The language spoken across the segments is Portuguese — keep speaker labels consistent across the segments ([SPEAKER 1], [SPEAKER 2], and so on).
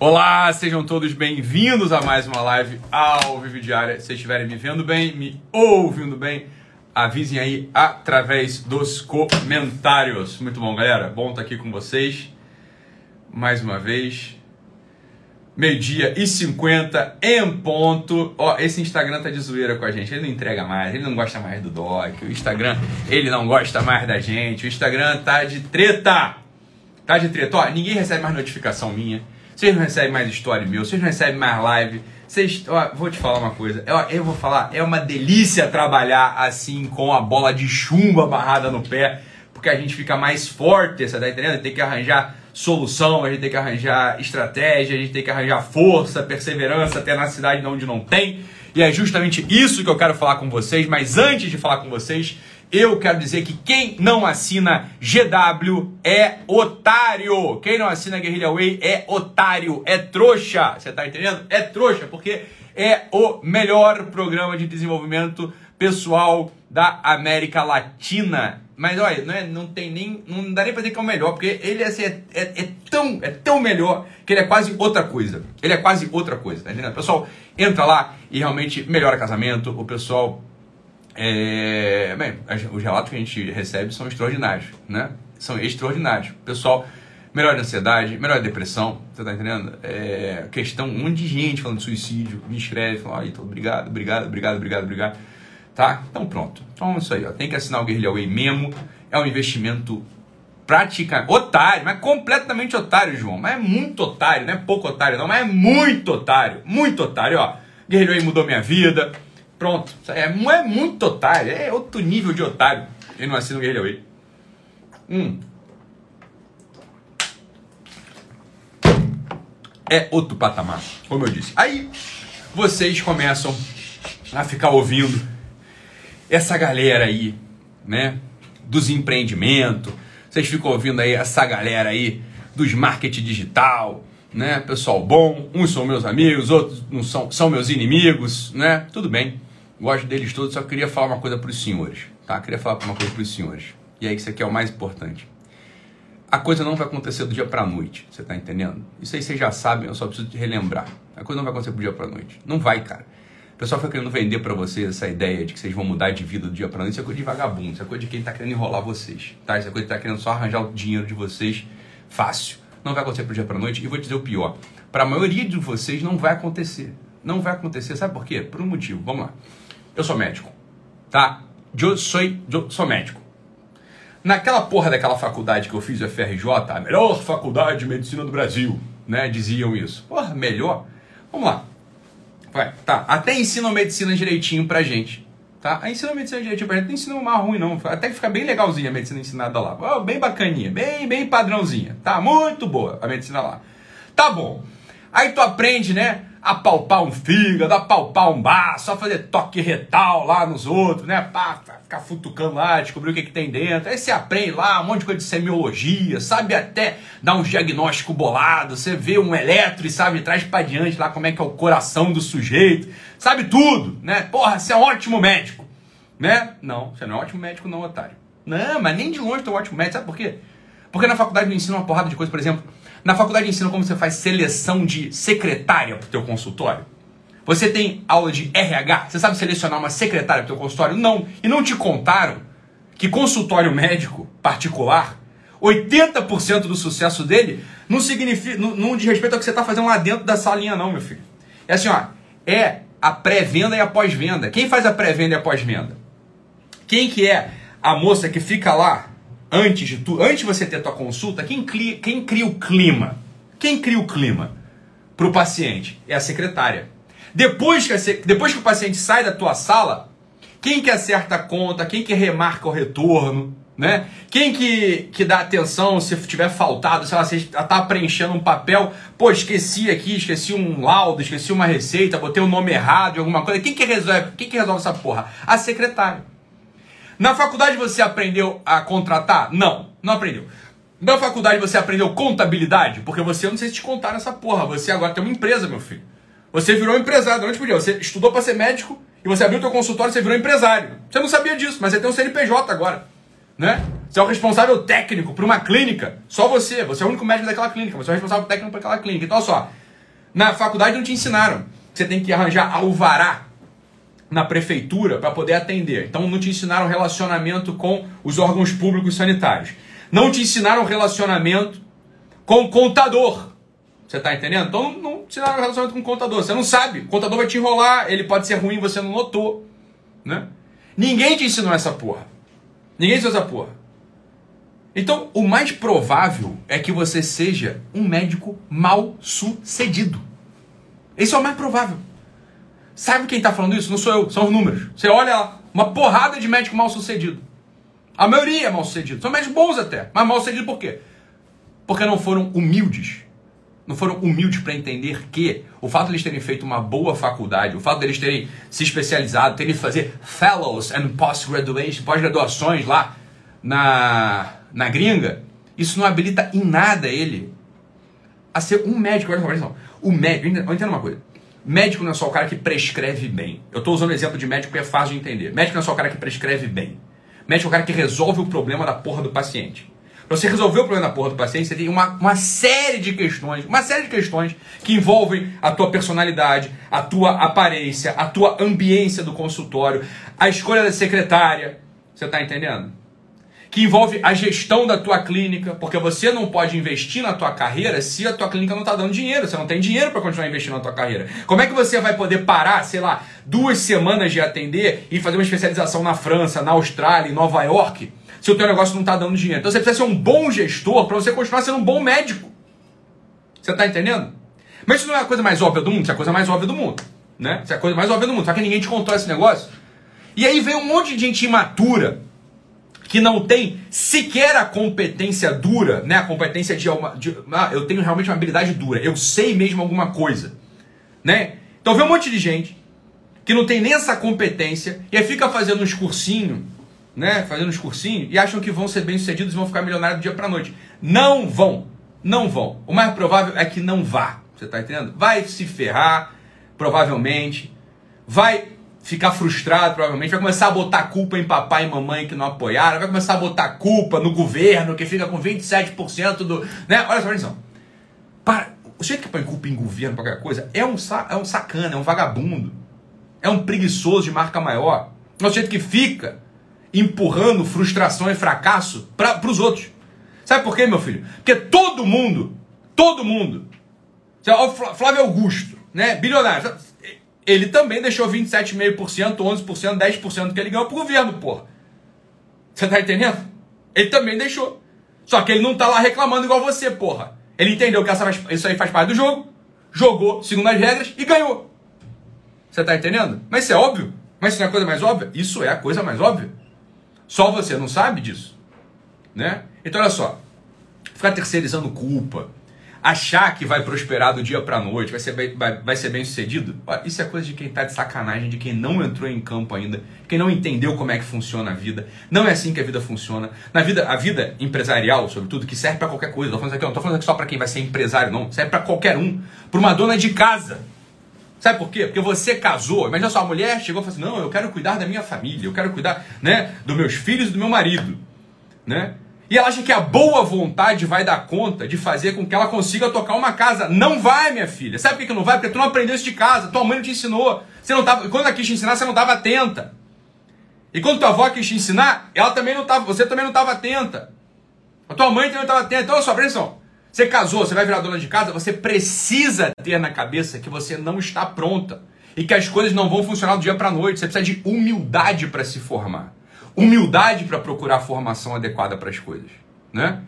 [SPEAKER 1] Olá, sejam todos bem-vindos a mais uma live ao vivo diária. Se estiverem me vendo bem, me ouvindo bem, avisem aí através dos comentários. Muito bom, galera. Bom estar aqui com vocês mais uma vez. Meio-dia e 50 em ponto. Ó, esse Instagram tá de zoeira com a gente. Ele não entrega mais, ele não gosta mais do Doc. O Instagram, ele não gosta mais da gente. O Instagram tá de treta. Tá de treta. Ó, ninguém recebe mais notificação minha. Vocês não recebem mais story meu, vocês não recebem mais live. Vocês, ó, vou te falar uma coisa. Eu, eu vou falar, é uma delícia trabalhar assim com a bola de chumbo amarrada no pé, porque a gente fica mais forte, você tá entendendo? Tem que arranjar solução, a gente tem que arranjar estratégia, a gente tem que arranjar força, perseverança, tenacidade onde não tem. E é justamente isso que eu quero falar com vocês, mas antes de falar com vocês, eu quero dizer que quem não assina GW é otário. Quem não assina Guerrilla Way é otário, é trouxa. Você tá entendendo? É trouxa, porque é o melhor programa de desenvolvimento pessoal da América Latina. Mas olha, não, é, não tem nem. Não dá nem pra dizer que é o melhor, porque ele assim, é, é, é, tão, é tão melhor que ele é quase outra coisa. Ele é quase outra coisa, tá entendendo? Pessoal entra lá e realmente melhora casamento, o pessoal é, bem, os relatos que a gente recebe são extraordinários, né? São extraordinários. Pessoal, melhor ansiedade, melhor depressão, você tá entendendo? É, questão, um monte de gente falando de suicídio, me escreve, fala, aí, obrigado, obrigado, obrigado, obrigado, obrigado. Tá? Então pronto. Então é isso aí, ó. Tem que assinar o Guerrilla Way mesmo. É um investimento prática, otário, mas completamente otário, João. Mas é muito otário, não é pouco otário, não, mas é muito otário, muito otário, ó. Guerrilla Way mudou minha vida Pronto. É, é muito otário. É outro nível de otário. Ele não assina o Guerrilha Way. Hum. É outro patamar, como eu disse. Aí vocês começam a ficar ouvindo essa galera aí, né? Dos empreendimentos. Vocês ficam ouvindo aí essa galera aí dos marketing digital, né? Pessoal bom, uns são meus amigos, outros não são, são meus inimigos, né? Tudo bem. Gosto deles todos, só queria falar uma coisa para os senhores, tá? Queria falar uma coisa para os senhores. E aí isso aqui é o mais importante. A coisa não vai acontecer do dia para noite, você tá entendendo? Isso aí vocês já sabem, eu só preciso te relembrar. A coisa não vai acontecer do dia para noite. Não vai, cara. O pessoal fica querendo vender para vocês essa ideia de que vocês vão mudar de vida do dia para noite. Isso é coisa de vagabundo, isso é coisa de quem tá querendo enrolar vocês, tá? Isso é coisa de tá querendo só arranjar o dinheiro de vocês fácil. Não vai acontecer do dia para noite. E vou te dizer o pior: para a maioria de vocês não vai acontecer. Não vai acontecer, sabe por quê? Por um motivo. Vamos lá. Eu sou médico, tá? Eu sou, eu sou médico. Naquela porra daquela faculdade que eu fiz, o FRJ, a melhor faculdade de medicina do Brasil, né? Diziam isso. Porra, melhor? Vamos lá. Vai, tá. Até ensinam medicina direitinho pra gente. Tá? A ensina medicina direitinho pra gente. Não ensina mais ruim, não. Até que fica bem legalzinha a medicina ensinada lá. Bem bacaninha, bem, bem padrãozinha. Tá? Muito boa a medicina lá. Tá bom. Aí tu aprende, né? Apalpar um fígado, apalpar um baço, só fazer toque retal lá nos outros, né? Pá, ficar futucando lá, descobrir o que, que tem dentro. Aí você aprende lá um monte de coisa de semiologia, sabe até dar um diagnóstico bolado. Você vê um eletro e sabe, traz para diante lá como é que é o coração do sujeito. Sabe tudo, né? Porra, você é um ótimo médico, né? Não, você não é um ótimo médico, não, otário. Não, mas nem de longe tu é um ótimo médico, sabe por quê? Porque na faculdade não ensina uma porrada de coisa, por exemplo, na faculdade ensina como você faz seleção de secretária para o teu consultório. Você tem aula de RH? Você sabe selecionar uma secretária para o teu consultório? Não. E não te contaram que consultório médico particular, 80% do sucesso dele não significa, não, não diz respeito ao que você está fazendo lá dentro da salinha não, meu filho. É assim, ó, é a pré-venda e a pós-venda. Quem faz a pré-venda e a pós-venda? Quem que é a moça que fica lá antes de tu, antes de você ter tua consulta, quem cria, quem cria o clima? Quem cria o clima para o paciente? É a secretária. Depois que, a, depois que o paciente sai da tua sala, quem que acerta a conta, quem que remarca o retorno, né? Quem que, que dá atenção se tiver faltado, sei lá, você tá preenchendo um papel, pô, esqueci aqui, esqueci um laudo, esqueci uma receita, botei o um nome errado, alguma coisa. Quem que resolve? Quem que resolve essa porra? A secretária. Na faculdade você aprendeu a contratar? Não, não aprendeu. Na faculdade você aprendeu contabilidade? Porque você, eu não sei se te contaram essa porra, você agora tem uma empresa, meu filho. Você virou empresário durante o dia. Você estudou para ser médico e você abriu teu consultório e você virou empresário. Você não sabia disso, mas você tem um CNPJ agora. Né? Você é o responsável técnico para uma clínica. Só você. Você é o único médico daquela clínica. Você é o responsável técnico para aquela clínica. Então, olha só. Na faculdade não te ensinaram. Você tem que arranjar alvará na prefeitura para poder atender. Então não te ensinaram relacionamento com os órgãos públicos sanitários. Não te ensinaram relacionamento com o contador. Você está entendendo? Então não te ensinaram relacionamento com o contador. Você não sabe. O contador vai te enrolar, ele pode ser ruim, você não notou. Né? Ninguém te ensinou essa porra. Ninguém ensinou essa porra. Então, o mais provável é que você seja um médico mal sucedido. Esse é o mais provável. Sabe quem está falando isso? Não sou eu, são os números. Você olha lá, uma porrada de médico mal sucedido. A maioria é mal sucedido. São médicos bons até, mas mal sucedido por quê? Porque não foram humildes. Não foram humildes para entender que o fato de eles terem feito uma boa faculdade, o fato de eles terem se especializado, terem fazer fellows and post-graduation, pós-graduações lá na, na gringa, isso não habilita em nada ele a ser um médico. Olha só, o médico, entenda uma coisa. Médico não é só o cara que prescreve bem. Eu estou usando o exemplo de médico porque é fácil de entender. Médico não é só o cara que prescreve bem. Médico é o cara que resolve o problema da porra do paciente. Para você resolver o problema da porra do paciente, você tem uma, uma série de questões, uma série de questões que envolvem a tua personalidade, a tua aparência, a tua ambiência do consultório, a escolha da secretária. Você está entendendo? Que envolve a gestão da tua clínica, porque você não pode investir na tua carreira se a tua clínica não está dando dinheiro, você não tem dinheiro para continuar investindo na tua carreira. Como é que você vai poder parar, sei lá, duas semanas de atender e fazer uma especialização na França, na Austrália, em Nova York, se o teu negócio não está dando dinheiro? Então você precisa ser um bom gestor para você continuar sendo um bom médico. Você está entendendo? Mas isso não é a coisa mais óbvia do mundo, isso é a coisa mais óbvia do mundo, né? Isso é a coisa mais óbvia do mundo, só que ninguém te contou esse negócio. E aí vem um monte de gente imatura que não tem sequer a competência dura, né? A competência de, uma, de ah, eu tenho realmente uma habilidade dura, eu sei mesmo alguma coisa, né? Então vê um monte de gente que não tem nem essa competência e aí fica fazendo uns cursinhos, né? Fazendo uns cursinhos e acham que vão ser bem-sucedidos e vão ficar milionários do dia para noite. Não vão. Não vão. O mais provável é que não vá. Você tá entendendo? Vai se ferrar, provavelmente. Vai ficar frustrado, provavelmente, vai começar a botar culpa em papai e mamãe que não apoiaram, vai começar a botar culpa no governo que fica com 27% do. Né? Olha só, atenção. Para, o jeito que põe culpa em governo qualquer coisa é um, é um sacana, é um vagabundo. É um preguiçoso de marca maior. É o jeito que fica empurrando frustração e fracasso para os outros. Sabe por quê, meu filho? Porque todo mundo, todo mundo, o Flávio Augusto, né, bilionário, ele também deixou 27,5%, 11%, 10% do que ele ganhou pro governo, porra. Você tá entendendo? Ele também deixou. Só que ele não tá lá reclamando igual você, porra. Ele entendeu que essa, isso aí faz parte do jogo, jogou segundo as regras e ganhou. Você tá entendendo? Mas isso é óbvio. Mas isso não é a coisa mais óbvia? Isso é a coisa mais óbvia. Só você não sabe disso. Né? Então olha só. Ficar terceirizando culpa, achar que vai prosperar do dia para noite, vai ser, bem, vai, vai ser bem sucedido, isso é coisa de quem tá de sacanagem, de quem não entrou em campo ainda, quem não entendeu como é que funciona a vida. Não é assim que a vida funciona. Na vida, a vida empresarial, sobretudo, que serve para qualquer coisa. Tô falando aqui, não tô falando aqui só para quem vai ser empresário, não. Serve para qualquer um. Para uma dona de casa. Sabe por quê? Porque você casou, imagina só, a mulher chegou e falou assim: não, eu quero cuidar da minha família, eu quero cuidar né, dos meus filhos e do meu marido. Né? E ela acha que a boa vontade vai dar conta de fazer com que ela consiga tocar uma casa. Não vai, minha filha. Sabe por que não vai? Porque tu não aprendeu isso de casa. Tua mãe não te ensinou. Você não tava, quando ela quis te ensinar, você não estava atenta. E quando tua avó quis te ensinar, ela também não estava, você também não estava atenta. A tua mãe também não estava atenta. Então, só atenção. Você casou, você vai virar dona de casa, você precisa ter na cabeça que você não está pronta e que as coisas não vão funcionar do dia para noite. Você precisa de humildade para se formar humildade para procurar a formação adequada para as coisas, né?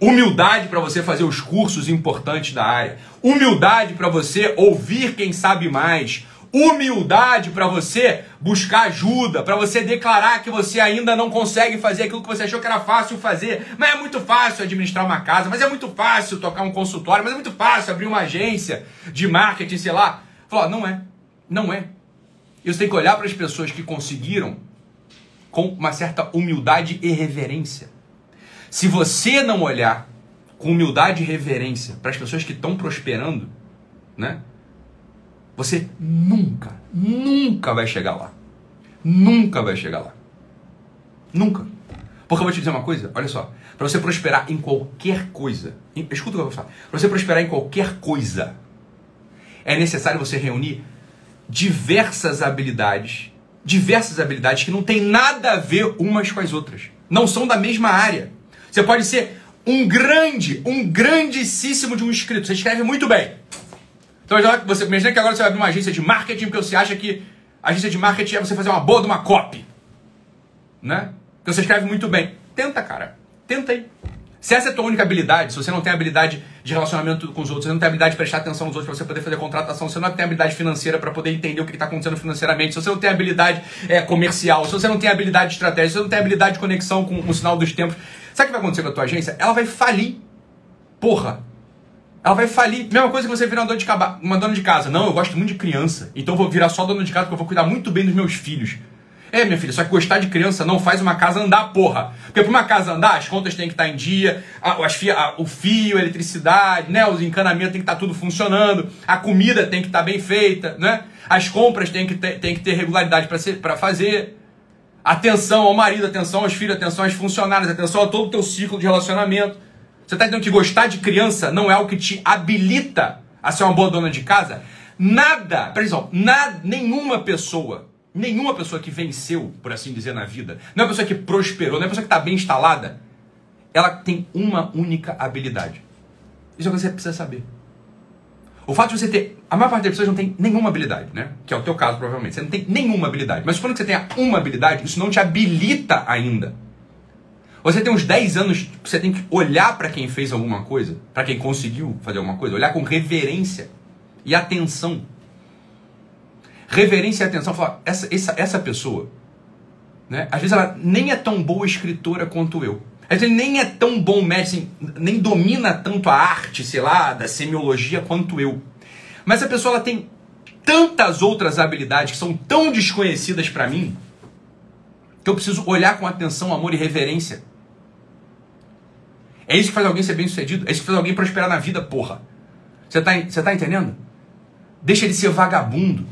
[SPEAKER 1] Humildade para você fazer os cursos importantes da área. Humildade para você ouvir quem sabe mais. Humildade para você buscar ajuda, para você declarar que você ainda não consegue fazer aquilo que você achou que era fácil fazer. Mas é muito fácil administrar uma casa, mas é muito fácil tocar um consultório, mas é muito fácil abrir uma agência de marketing, sei lá. Falar, não é. Não é. E você tem que olhar para as pessoas que conseguiram com uma certa humildade e reverência. Se você não olhar com humildade e reverência para as pessoas que estão prosperando, né? Você nunca, nunca vai chegar lá. Nunca vai chegar lá. Nunca. Porque eu vou te dizer uma coisa, olha só. Para você prosperar em qualquer coisa, escuta o que eu vou falar. Para você prosperar em qualquer coisa, é necessário você reunir diversas habilidades, diversas habilidades que não tem nada a ver umas com as outras. Não são da mesma área. Você pode ser um grande, um grandíssimo de um escrito. Você escreve muito bem. Então você imagina que agora você vai abrir uma agência de marketing porque você acha que agência de marketing é você fazer uma boa de uma copy. Né? Porque você escreve muito bem. Tenta, cara. Tenta aí. Se essa é a tua única habilidade, se você não tem habilidade de relacionamento com os outros, você não tem habilidade de prestar atenção nos outros para você poder fazer contratação, se você não tem habilidade financeira para poder entender o que está acontecendo financeiramente, se você não tem habilidade é, comercial, se você não tem habilidade de estratégia, se você não tem habilidade de conexão com o sinal dos tempos, sabe o que vai acontecer com a tua agência? Ela vai falir. Porra. Ela vai falir. Mesma coisa que você virar uma dona de, uma dona de casa. Não, eu gosto muito de criança, então vou virar só dona de casa porque eu vou cuidar muito bem dos meus filhos. É, minha filha, só que gostar de criança não faz uma casa andar, porra. Porque pra uma casa andar, as contas têm que estar em dia, as fia, a, o fio, a eletricidade, né? Os encanamentos tem que estar tudo funcionando, a comida tem que estar bem feita, né? As compras tem que ter, que ter regularidade para fazer. Atenção ao marido, atenção aos filhos, atenção aos funcionários, atenção a todo o teu ciclo de relacionamento. Você está entendendo que gostar de criança não é o que te habilita a ser uma boa dona de casa? Nada, por exemplo, nada, nenhuma pessoa Nenhuma pessoa que venceu, por assim dizer, na vida, não é uma pessoa que prosperou, não é uma pessoa que está bem instalada, ela tem uma única habilidade. Isso é o que você precisa saber. O fato de você ter. A maior parte das pessoas não tem nenhuma habilidade, né? Que é o teu caso, provavelmente. Você não tem nenhuma habilidade. Mas supondo que você tenha uma habilidade, isso não te habilita ainda. Você tem uns 10 anos você tem que olhar para quem fez alguma coisa, para quem conseguiu fazer alguma coisa, olhar com reverência e atenção reverência e atenção. Falar, essa, essa, essa pessoa, né? às vezes ela nem é tão boa escritora quanto eu. Às vezes nem é tão bom médico, assim, nem domina tanto a arte, sei lá, da semiologia quanto eu. Mas a pessoa ela tem tantas outras habilidades que são tão desconhecidas para mim que eu preciso olhar com atenção, amor e reverência. É isso que faz alguém ser bem sucedido. É isso que faz alguém prosperar na vida, porra. Você tá, você tá entendendo? Deixa ele ser vagabundo.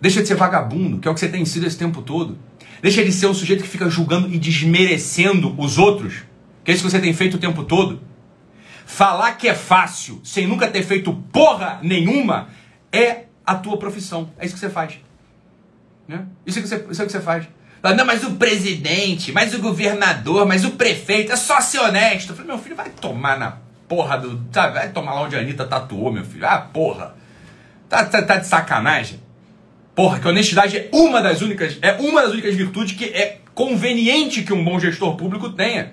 [SPEAKER 1] Deixa de ser vagabundo, que é o que você tem sido esse tempo todo. Deixa de ser o sujeito que fica julgando e desmerecendo os outros, que é isso que você tem feito o tempo todo. Falar que é fácil, sem nunca ter feito porra nenhuma, é a tua profissão. É isso que você faz. Né? Isso, é que você, isso é que você faz. Não, mas o presidente, mas o governador, mas o prefeito, é só ser honesto. Eu falei, meu filho, vai tomar na porra do. Sabe, vai tomar lá onde a Anitta tatuou, meu filho. Ah, porra. Tá, tá, tá de sacanagem? Porra, que honestidade é uma das únicas, é uma das únicas virtudes que é conveniente que um bom gestor público tenha.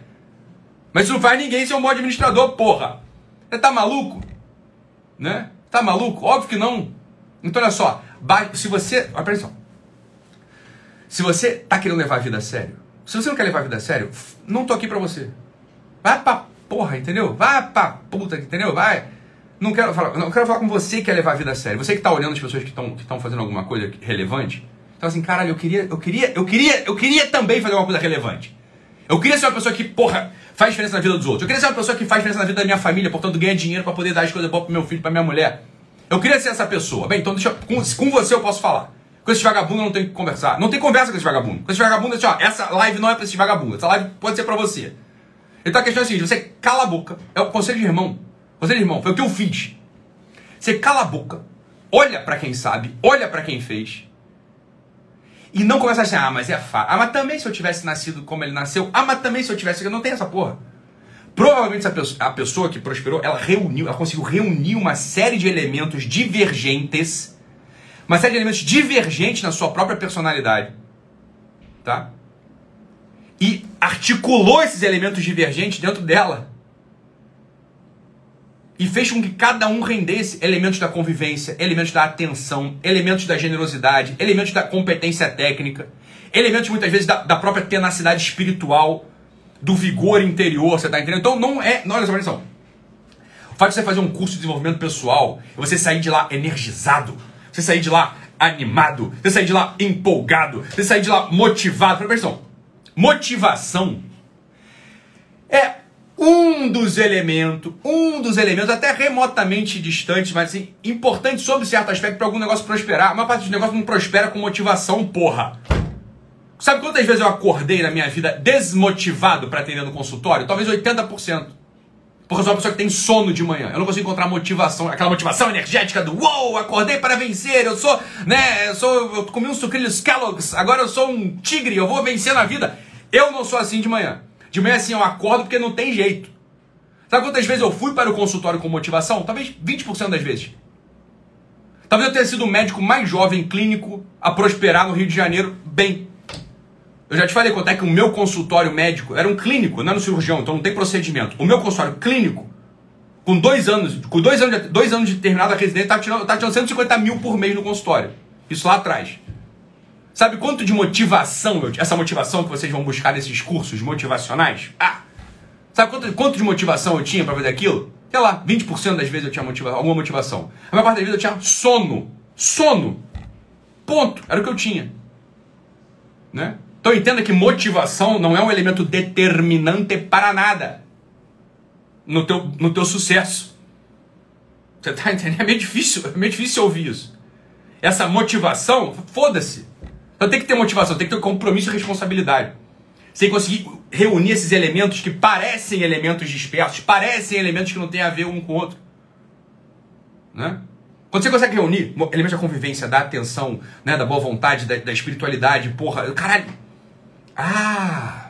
[SPEAKER 1] Mas isso não faz ninguém ser um bom administrador, porra. Você tá maluco? Né? Tá maluco? Óbvio que não. Então olha só, se você, atenção. Se você tá querendo levar a vida a sério, se você não quer levar a vida a sério, não tô aqui pra você. Vai pra porra, entendeu? Vai pra puta, entendeu? Vai não quero falar, não quero falar com você que quer levar a vida a sério. Você que está olhando as pessoas que estão que fazendo alguma coisa relevante. Então assim, caralho, eu queria, eu queria, eu queria, eu queria também fazer uma coisa relevante. Eu queria ser uma pessoa que, porra, faz diferença na vida dos outros. Eu queria ser uma pessoa que faz diferença na vida da minha família, portanto ganha dinheiro para poder dar as coisas boas pro meu filho, para minha mulher. Eu queria ser essa pessoa. Bem, então deixa, com, com você eu posso falar. Com esse vagabundo eu não tenho que conversar. Não tem conversa com esse vagabundo. Com esse vagabundo, assim, ó, essa live não é pra esse vagabundo. Essa live pode ser pra você. Então a questão é a seguinte, você cala a boca. É o conselho de irmão. De irmão, foi o que eu fiz. Você cala a boca, olha para quem sabe, olha para quem fez. E não começa a assim, ah, mas é fácil. Ah, mas também se eu tivesse nascido como ele nasceu. Ah, mas também se eu tivesse. Eu não tenho essa porra. Provavelmente a pessoa que prosperou, ela reuniu, ela conseguiu reunir uma série de elementos divergentes, uma série de elementos divergentes na sua própria personalidade, tá? E articulou esses elementos divergentes dentro dela e fez com que cada um rendesse elementos da convivência, elementos da atenção, elementos da generosidade, elementos da competência técnica, elementos muitas vezes da, da própria tenacidade espiritual, do vigor interior, você tá entendendo? Então não é. Não, olha só, só. O fato de você fazer um curso de desenvolvimento pessoal, você sair de lá energizado, você sair de lá animado, você sair de lá empolgado, você sair de lá motivado. Presta atenção. Motivação é um dos elementos, um dos elementos até remotamente distantes, mas assim, importante sobre certo aspecto para algum negócio prosperar. A maior parte dos negócios não prospera com motivação, porra. Sabe quantas vezes eu acordei na minha vida desmotivado para atender no consultório? Talvez 80%. Porque eu sou uma pessoa que tem sono de manhã. Eu não consigo encontrar motivação, aquela motivação energética do uou, acordei para vencer, eu sou, né, eu sou, eu comi uns sucrilhos Kellogg's, agora eu sou um tigre, eu vou vencer na vida. Eu não sou assim de manhã. De manhã assim eu acordo porque não tem jeito. Sabe quantas vezes eu fui para o consultório com motivação? Talvez 20% das vezes. Talvez eu tenha sido o médico mais jovem clínico a prosperar no Rio de Janeiro bem. Eu já te falei quanto é que o meu consultório médico era um clínico, não era um cirurgião, então não tem procedimento. O meu consultório clínico, com dois anos, com dois anos de, dois anos de terminada residência, estava tirando, tirando 150 mil por mês no consultório. Isso lá atrás. Sabe quanto de motivação, essa motivação que vocês vão buscar nesses cursos motivacionais? Ah! Sabe quanto, quanto de motivação eu tinha para fazer aquilo? Sei lá, 20% das vezes eu tinha motiva alguma motivação. A maior parte das vezes eu tinha sono. Sono. Ponto. Era o que eu tinha. Né? Então entenda que motivação não é um elemento determinante para nada no teu, no teu sucesso. Você tá entendendo? É meio difícil, é meio difícil ouvir isso. Essa motivação, foda-se. Então tem que ter motivação, tem que ter compromisso e responsabilidade. Você tem que conseguir reunir esses elementos que parecem elementos dispersos, parecem elementos que não têm a ver um com o outro. Né? Quando você consegue reunir elementos da convivência, da atenção, né, da boa vontade, da, da espiritualidade, porra, caralho, ah!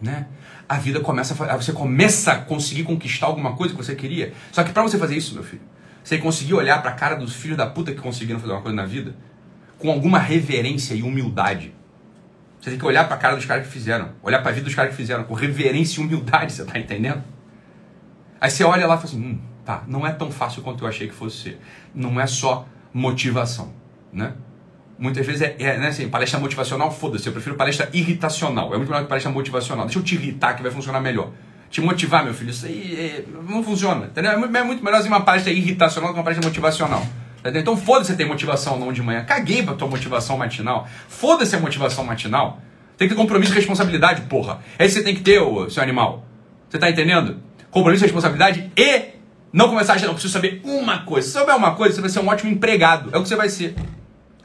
[SPEAKER 1] Né? A vida começa a, você começa a conseguir conquistar alguma coisa que você queria. Só que para você fazer isso, meu filho, você conseguir olhar para a cara dos filhos da puta que conseguiram fazer uma coisa na vida com alguma reverência e humildade. Você tem que olhar para a cara dos caras que fizeram, olhar para a vida dos caras que fizeram com reverência e humildade, você tá entendendo? Aí você olha lá e fala assim, hum, tá, não é tão fácil quanto eu achei que fosse ser. Não é só motivação, né? Muitas vezes é, é né, assim, palestra motivacional, foda-se, eu prefiro palestra irritacional. É muito melhor que palestra motivacional. Deixa eu te irritar que vai funcionar melhor. Te motivar, meu filho, isso aí é, não funciona. Entendeu? É muito, é muito melhor uma palestra irritacional do que uma palestra motivacional. Então foda-se ter motivação não de manhã. Caguei pra tua motivação matinal. Foda-se a motivação matinal. Tem que ter compromisso e responsabilidade, porra. É isso que você tem que ter, ô, seu animal. Você tá entendendo? Compromisso responsabilidade e não começar a não preciso saber uma coisa. Se souber uma coisa, você vai ser um ótimo empregado. É o que você vai ser.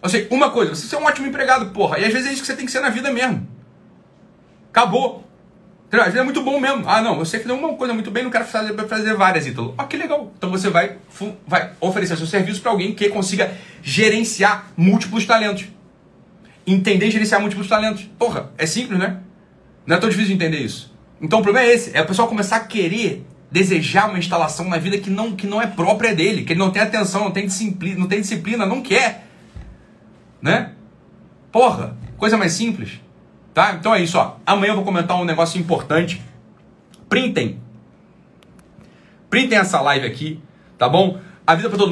[SPEAKER 1] Eu sei, uma coisa, você é um ótimo empregado, porra. E às vezes é isso que você tem que ser na vida mesmo. Acabou. Vezes é muito bom mesmo. Ah, não, eu sei uma coisa muito bem, não quero fazer, fazer várias, Ítalo. Ah, que legal. Então você vai, vai oferecer seu serviço para alguém que consiga gerenciar múltiplos talentos. Entender e gerenciar múltiplos talentos. Porra, é simples, né? Não é tão difícil de entender isso. Então o problema é esse: é o pessoal começar a querer desejar uma instalação na vida que não, que não é própria dele, que ele não tem atenção, não tem disciplina, não tem disciplina, não quer né? Porra, coisa mais simples. Tá? Então é isso, ó. Amanhã eu vou comentar um negócio importante. Printem. Printem essa live aqui, tá bom? A vida para todo